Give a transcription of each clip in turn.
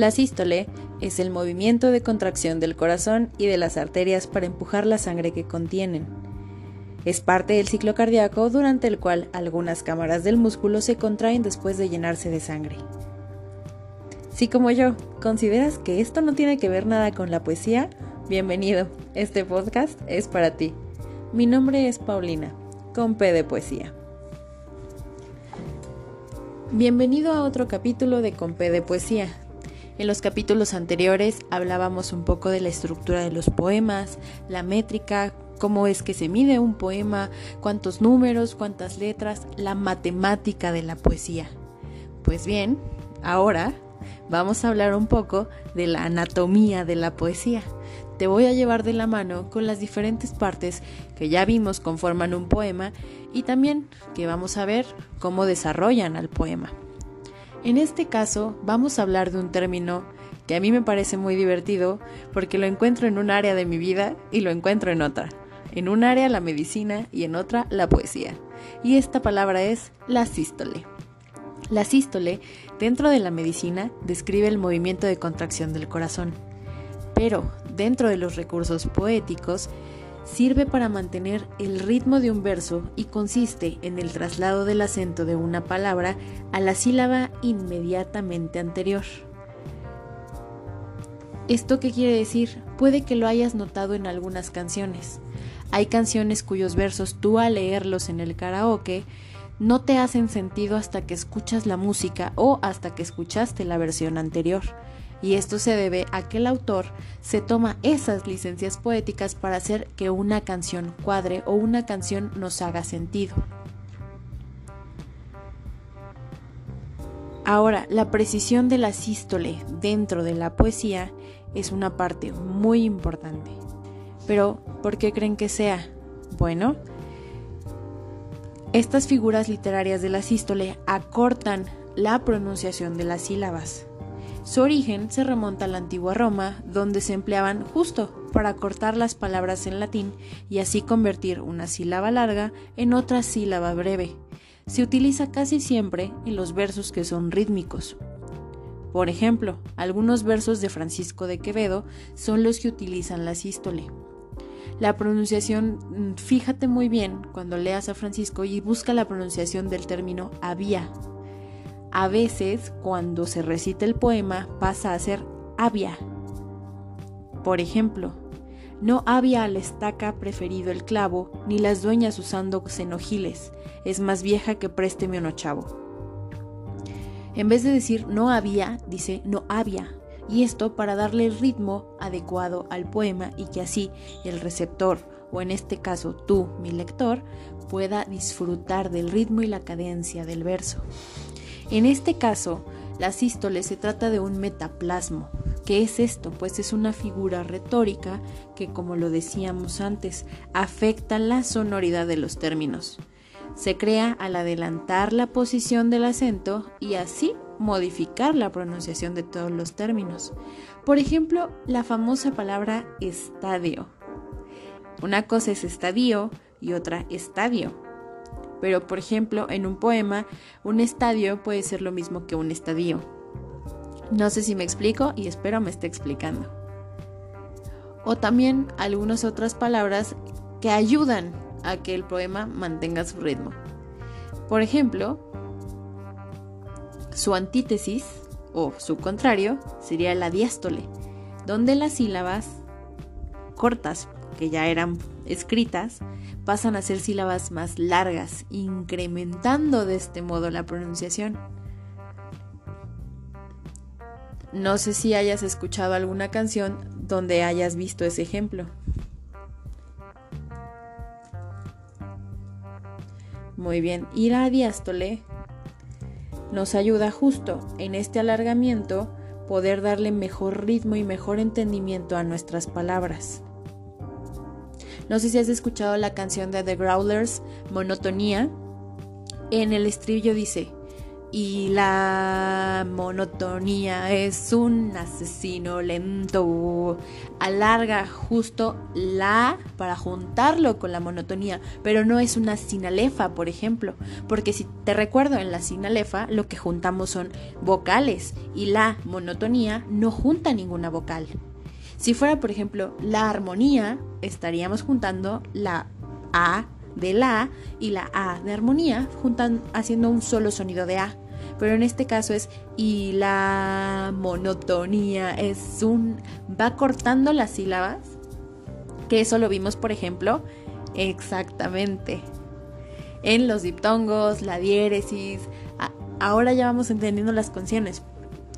La sístole es el movimiento de contracción del corazón y de las arterias para empujar la sangre que contienen. Es parte del ciclo cardíaco durante el cual algunas cámaras del músculo se contraen después de llenarse de sangre. Si como yo consideras que esto no tiene que ver nada con la poesía, bienvenido, este podcast es para ti. Mi nombre es Paulina, con P de Poesía. Bienvenido a otro capítulo de Con P de Poesía. En los capítulos anteriores hablábamos un poco de la estructura de los poemas, la métrica, cómo es que se mide un poema, cuántos números, cuántas letras, la matemática de la poesía. Pues bien, ahora vamos a hablar un poco de la anatomía de la poesía. Te voy a llevar de la mano con las diferentes partes que ya vimos conforman un poema y también que vamos a ver cómo desarrollan al poema. En este caso vamos a hablar de un término que a mí me parece muy divertido porque lo encuentro en un área de mi vida y lo encuentro en otra en un área la medicina y en otra la poesía. Y esta palabra es la sístole. La sístole, dentro de la medicina, describe el movimiento de contracción del corazón, pero dentro de los recursos poéticos, sirve para mantener el ritmo de un verso y consiste en el traslado del acento de una palabra a la sílaba inmediatamente anterior. ¿Esto qué quiere decir? Puede que lo hayas notado en algunas canciones. Hay canciones cuyos versos tú al leerlos en el karaoke no te hacen sentido hasta que escuchas la música o hasta que escuchaste la versión anterior. Y esto se debe a que el autor se toma esas licencias poéticas para hacer que una canción cuadre o una canción nos haga sentido. Ahora, la precisión de la sístole dentro de la poesía es una parte muy importante. Pero, ¿por qué creen que sea? Bueno, estas figuras literarias de la sístole acortan la pronunciación de las sílabas. Su origen se remonta a la antigua Roma, donde se empleaban justo para cortar las palabras en latín y así convertir una sílaba larga en otra sílaba breve. Se utiliza casi siempre en los versos que son rítmicos. Por ejemplo, algunos versos de Francisco de Quevedo son los que utilizan la sístole. La pronunciación, mm, fíjate muy bien cuando leas a Francisco y busca la pronunciación del término había. A veces, cuando se recita el poema, pasa a ser había. Por ejemplo, no había la estaca preferido el clavo, ni las dueñas usando cenojiles, es más vieja que présteme un ochavo. En vez de decir no había, dice no había, y esto para darle el ritmo adecuado al poema y que así el receptor, o en este caso tú, mi lector, pueda disfrutar del ritmo y la cadencia del verso. En este caso, la sístole se trata de un metaplasmo. ¿Qué es esto? Pues es una figura retórica que, como lo decíamos antes, afecta la sonoridad de los términos. Se crea al adelantar la posición del acento y así modificar la pronunciación de todos los términos. Por ejemplo, la famosa palabra estadio. Una cosa es estadio y otra estadio. Pero, por ejemplo, en un poema, un estadio puede ser lo mismo que un estadio. No sé si me explico y espero me esté explicando. O también algunas otras palabras que ayudan a que el poema mantenga su ritmo. Por ejemplo, su antítesis o su contrario sería la diástole, donde las sílabas cortas, que ya eran escritas, pasan a ser sílabas más largas, incrementando de este modo la pronunciación. No sé si hayas escuchado alguna canción donde hayas visto ese ejemplo. Muy bien, ir a diástole nos ayuda justo en este alargamiento poder darle mejor ritmo y mejor entendimiento a nuestras palabras. No sé si has escuchado la canción de The Growlers, Monotonía. En el estribillo dice, Y la monotonía es un asesino lento. Alarga justo la para juntarlo con la monotonía, pero no es una sinalefa, por ejemplo, porque si te recuerdo en la sinalefa lo que juntamos son vocales y la monotonía no junta ninguna vocal. Si fuera, por ejemplo, la armonía, estaríamos juntando la A de la y la A de armonía, juntan, haciendo un solo sonido de A. Pero en este caso es y la monotonía es un va cortando las sílabas, que eso lo vimos, por ejemplo, exactamente en los diptongos, la diéresis. Ahora ya vamos entendiendo las canciones.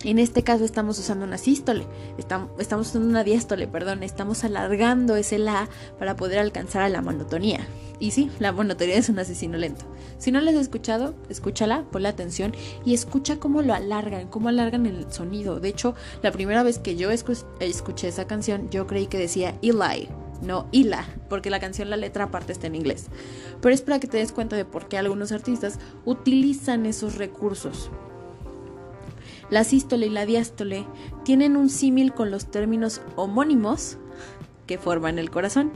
En este caso estamos usando una sístole, estamos, usando una diástole, perdón, estamos alargando ese la para poder alcanzar a la monotonía. Y sí, la monotonía es un asesino lento. Si no lo has escuchado, escúchala, ponle atención y escucha cómo lo alargan, cómo alargan el sonido. De hecho, la primera vez que yo escuché esa canción, yo creí que decía Eli, no Ila, porque la canción, la letra aparte está en inglés. Pero es para que te des cuenta de por qué algunos artistas utilizan esos recursos. La sístole y la diástole tienen un símil con los términos homónimos que forman el corazón.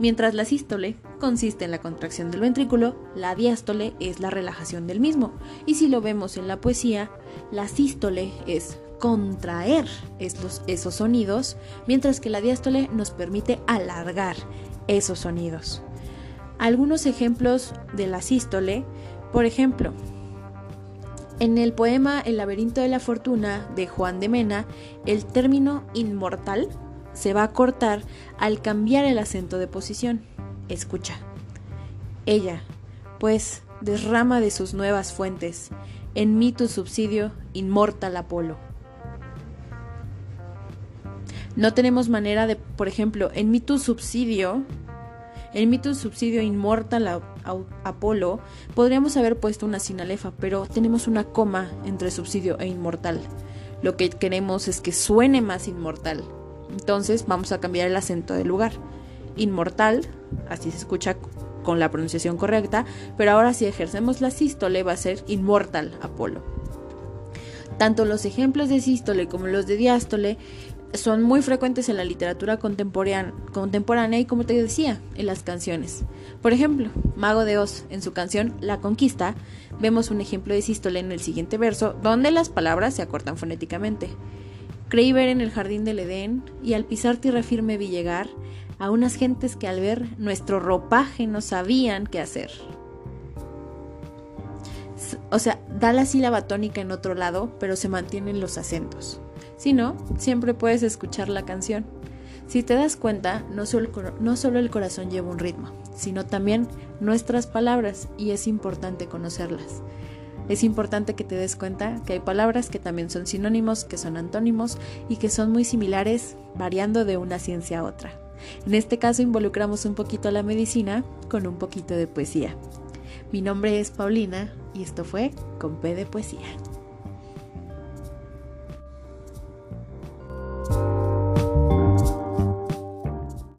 Mientras la sístole consiste en la contracción del ventrículo, la diástole es la relajación del mismo. Y si lo vemos en la poesía, la sístole es contraer esos, sonidos, mientras que la diástole nos permite alargar esos sonidos. Algunos ejemplos de la sístole, por ejemplo, en el poema El laberinto de la fortuna de Juan de Mena, el término inmortal se va a cortar al cambiar el acento de posición. Escucha. Ella, pues, derrama de sus nuevas fuentes, en mí tu subsidio, inmortal Apolo. No tenemos manera de, por ejemplo, en mí tu subsidio, en mí tu subsidio inmortal Apolo, podríamos haber puesto una sinalefa, pero tenemos una coma entre subsidio e inmortal. Lo que queremos es que suene más inmortal. Entonces vamos a cambiar el acento del lugar. Inmortal, así se escucha con la pronunciación correcta, pero ahora si ejercemos la sístole va a ser inmortal Apolo. Tanto los ejemplos de sístole como los de diástole son muy frecuentes en la literatura contemporánea, y como te decía, en las canciones. Por ejemplo, Mago de Oz, en su canción La Conquista, vemos un ejemplo de sístole en el siguiente verso, donde las palabras se acortan fonéticamente. Creí ver en el jardín del Edén y al pisar tierra firme vi llegar a unas gentes que al ver nuestro ropaje no sabían qué hacer. O sea, da la sílaba tónica en otro lado, pero se mantienen los acentos. Si no, siempre puedes escuchar la canción. Si te das cuenta, no solo, el corazón lleva un ritmo, sino también nuestras palabras y es importante conocerlas. Es importante que te des cuenta que hay palabras que también son sinónimos, que son antónimos y que son muy similares variando de una ciencia a otra. En este caso involucramos un poquito la medicina con un poquito de poesía. Mi nombre es Paulina y esto fue Con P de Poesía.